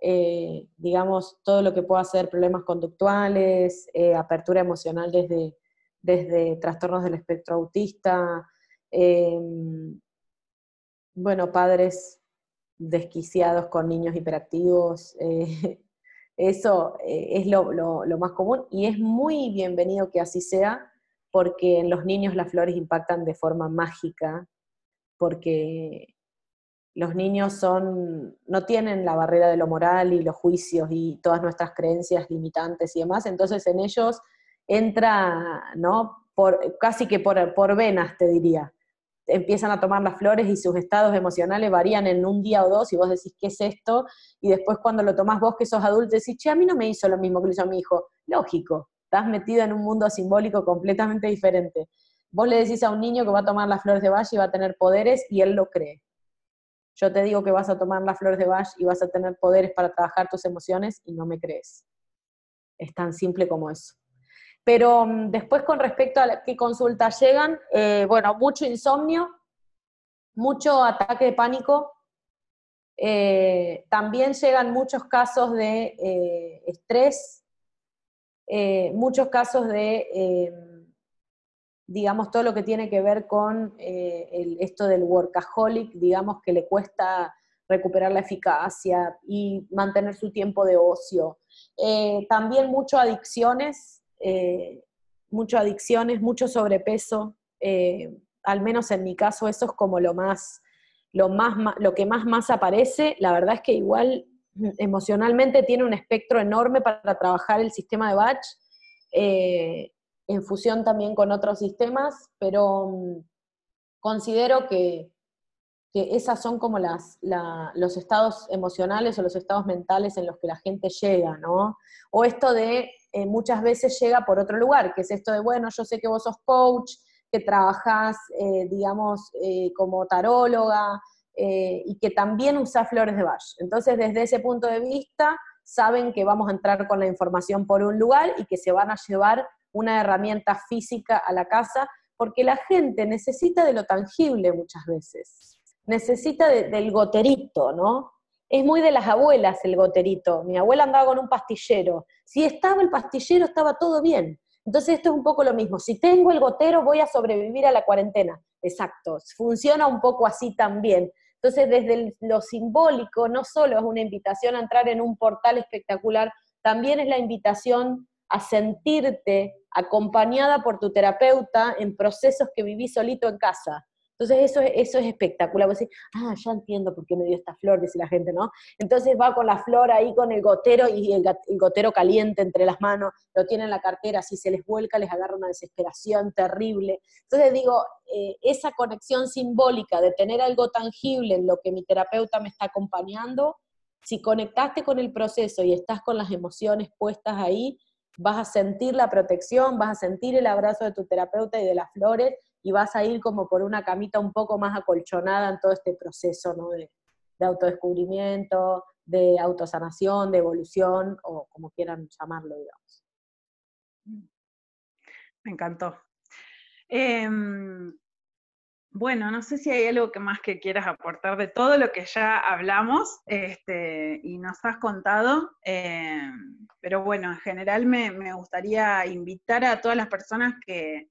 Eh, digamos, todo lo que pueda hacer problemas conductuales, eh, apertura emocional desde, desde trastornos del espectro autista, em, bueno, padres desquiciados con niños hiperactivos, eh, *laughs* eso es lo, lo, más común y es muy bienvenido que así sea, porque en los niños las flores impactan de forma mágica, porque los niños son, no tienen la barrera de lo moral y los juicios y todas nuestras creencias limitantes y demás, entonces en ellos entra, ¿no? Por, casi que por, por venas, te diría. Empiezan a tomar las flores y sus estados emocionales varían en un día o dos y vos decís, ¿qué es esto? Y después cuando lo tomás vos que sos adulto decís, che, a mí no me hizo lo mismo que lo hizo a mi hijo. Lógico, estás metido en un mundo simbólico completamente diferente. Vos le decís a un niño que va a tomar las flores de valle y va a tener poderes y él lo cree. Yo te digo que vas a tomar las flores de Bach y vas a tener poderes para trabajar tus emociones y no me crees. Es tan simple como eso. Pero mm, después con respecto a qué consultas llegan, eh, bueno, mucho insomnio, mucho ataque de pánico. Eh, también llegan muchos casos de eh, estrés, muchos casos de digamos, todo lo que tiene que ver con esto del workaholic, digamos, que le cuesta recuperar la eficacia y mantener su tiempo de ocio. También mucho adicciones, eh, mucho adicciones, mucho sobrepeso, al menos en mi caso eso es como lo más, lo más, lo que más más aparece. La verdad es que igual emocionalmente tiene un espectro enorme para trabajar el sistema de batch en fusión también con otros sistemas, pero mm, considero que, esas son como las, los estados emocionales o los estados mentales en los que la gente llega, ¿no? O esto de eh, muchas veces llega por otro lugar, que es esto de, bueno, yo sé que vos sos coach, que trabajás, eh, digamos, eh, como taróloga y que también usás flores de Bach. Entonces, desde ese punto de vista, saben que vamos a entrar con la información por un lugar y que se van a llevar una herramienta física a la casa, porque la gente necesita de lo tangible muchas veces, necesita del goterito, ¿no? Es muy de las abuelas el goterito. Mi abuela andaba con un pastillero. Si estaba el pastillero, estaba todo bien. Entonces esto es un poco lo mismo. Si tengo el gotero, voy a sobrevivir a la cuarentena. Exacto. Funciona un poco así también. Entonces, desde lo simbólico, no solo es una invitación a entrar en un portal espectacular, también es la invitación a sentirte acompañada por tu terapeuta en procesos que vivís solito en casa. Entonces eso, eso es espectacular. Vos decís, ah, ya entiendo por qué me dio esta flor, dice la gente, ¿no? Entonces va con la flor ahí con el gotero y el, gotero caliente entre las manos, lo tiene en la cartera, si se les vuelca les agarra una desesperación terrible. Entonces digo, eh, esa conexión simbólica de tener algo tangible en lo que mi terapeuta me está acompañando, si conectaste con el proceso y estás con las emociones puestas ahí, vas a sentir la protección, vas a sentir el abrazo de tu terapeuta y de las flores y vas a ir como por una camita un poco más acolchonada en todo este proceso de, autodescubrimiento, de autosanación, de evolución, o como quieran llamarlo, digamos. Me encantó. Em, bueno, no sé si hay algo que más que quieras aportar de todo lo que ya hablamos este, y nos has contado, em, pero bueno, en general me, gustaría invitar a todas las personas que,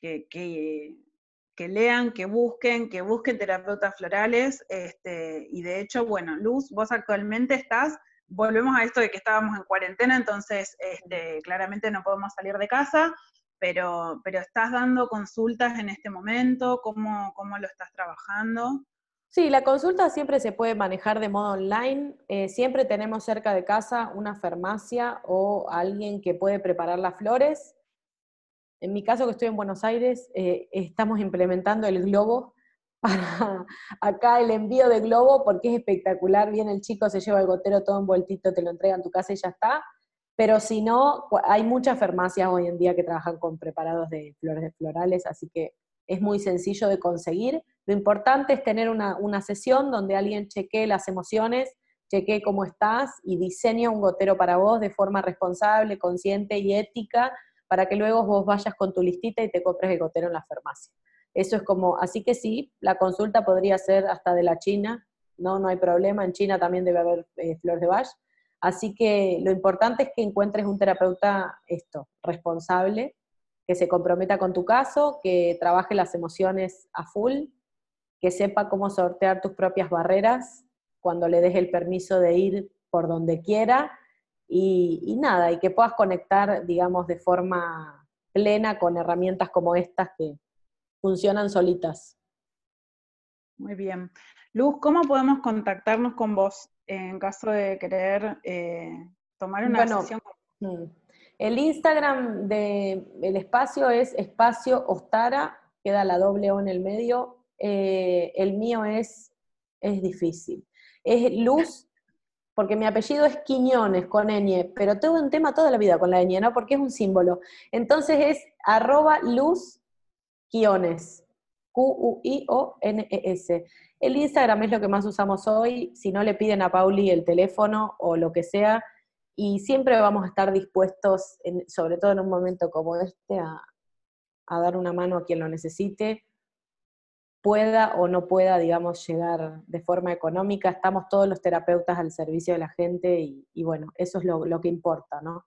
que, lean, que busquen, que busquen terapeutas florales, este, y de hecho, bueno, Luz, vos actualmente estás, volvemos a esto de que estábamos en cuarentena, entonces este, claramente no podemos salir de casa, pero, pero estás dando consultas en este momento, ¿cómo, cómo lo estás trabajando? Sí, la consulta siempre se puede manejar de modo online. Eh, siempre tenemos cerca de casa una farmacia o alguien que puede preparar las flores. En mi caso, que estoy en Buenos Aires, eh, estamos implementando el globo *laughs* acá el envío de globo porque es espectacular. Viene el chico, se lleva el gotero todo envueltito, te lo entrega en tu casa y ya está. Pero si no, hay muchas farmacias hoy en día que trabajan con preparados de flores florales, así que es muy sencillo de conseguir. Lo importante es tener una, una sesión donde alguien chequee las emociones, chequee cómo estás y diseñe un gotero para vos de forma responsable, consciente y ética, para que luego vos vayas con tu listita y te compres el gotero en la farmacia. Eso es como, así que sí, la consulta podría ser hasta de la China, no, no hay problema, en China también debe haber eh, flor de Bach, Así que lo importante es que encuentres un terapeuta esto, responsable, que se comprometa con tu caso, que trabaje las emociones a full, que sepa cómo sortear tus propias barreras cuando le des el permiso de ir por donde quiera y, nada, y que puedas conectar, digamos, de forma plena con herramientas como estas que funcionan solitas. Muy bien. Luz, ¿cómo podemos contactarnos con vos? en caso de querer eh, tomar una decisión. Mm. El Instagram del espacio es espacio Ostara, queda la doble O en el medio. Eh, el mío es, es difícil. Es Luz, porque mi apellido es Quiñones con ñ, pero tengo un tema toda la vida con la ñ, ¿no? Porque es un símbolo. Entonces es arroba Luz Quiones, Q-U-I-O-N-E-S. El Instagram es lo que más usamos hoy, si no le piden a Pauli el teléfono o lo que sea, y siempre vamos a estar dispuestos, sobre todo en un momento como este, a, dar una mano a quien lo necesite, pueda o no pueda, digamos, llegar de forma económica. Estamos todos los terapeutas al servicio de la gente y, bueno, eso es lo, lo que importa, ¿no?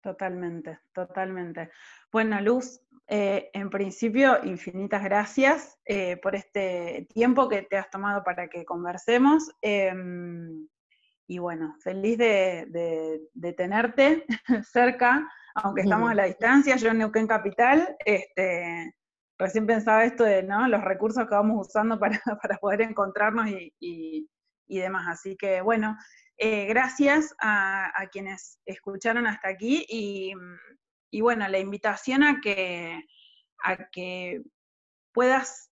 Totalmente, totalmente. Bueno, Luz, eh, en principio, infinitas gracias eh, por este tiempo que te has tomado para que conversemos. Em, y bueno, feliz de, tenerte *laughs* cerca, aunque estamos a la distancia, yo en Neuquén Capital, este, recién pensaba esto de ¿no? los recursos que vamos usando para, *laughs* poder encontrarnos y, demás. Así que bueno, eh, gracias a, quienes escucharon hasta aquí y y bueno, la invitación a que, a que puedas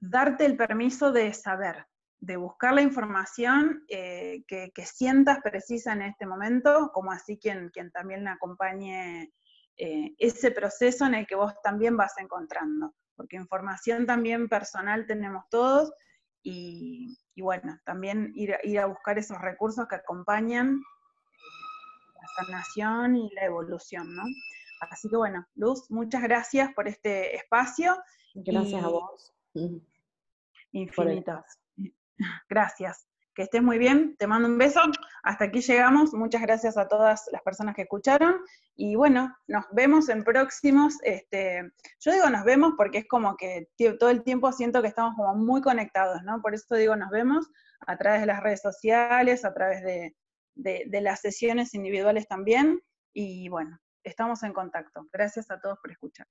darte el permiso de saber, de buscar la información eh, que, sientas precisa en este momento, como así quien, quien también acompañe eh, ese proceso en el que vos también vas encontrando, porque información también personal tenemos todos y, bueno, también ir, ir, a buscar esos recursos que acompañan la sanación y la evolución, ¿no? Así que bueno, Luz, muchas gracias por este espacio. Gracias a vos. *laughs* Infinitas. *laughs* Gracias. Que estés muy bien, te mando un beso. Hasta aquí llegamos. Muchas gracias a todas las personas que escucharon. Y bueno, nos vemos en próximos. Este, yo digo nos vemos porque es como que todo el tiempo siento que estamos como muy conectados, ¿no? Por eso digo nos vemos a través de las redes sociales, a través de, de las sesiones individuales también. Y bueno, estamos en contacto. Gracias a todos por escuchar.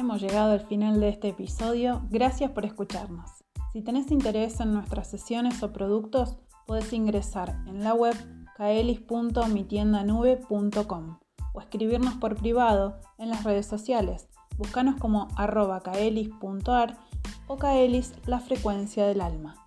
Hemos llegado al final de este episodio. Gracias por escucharnos. Si tenés interés en nuestras sesiones o productos, puedes ingresar en la web kaelis.mitiendanube.com o escribirnos por privado en las redes sociales. Búscanos como arroba kaelis.ar o kaelis la frecuencia del alma.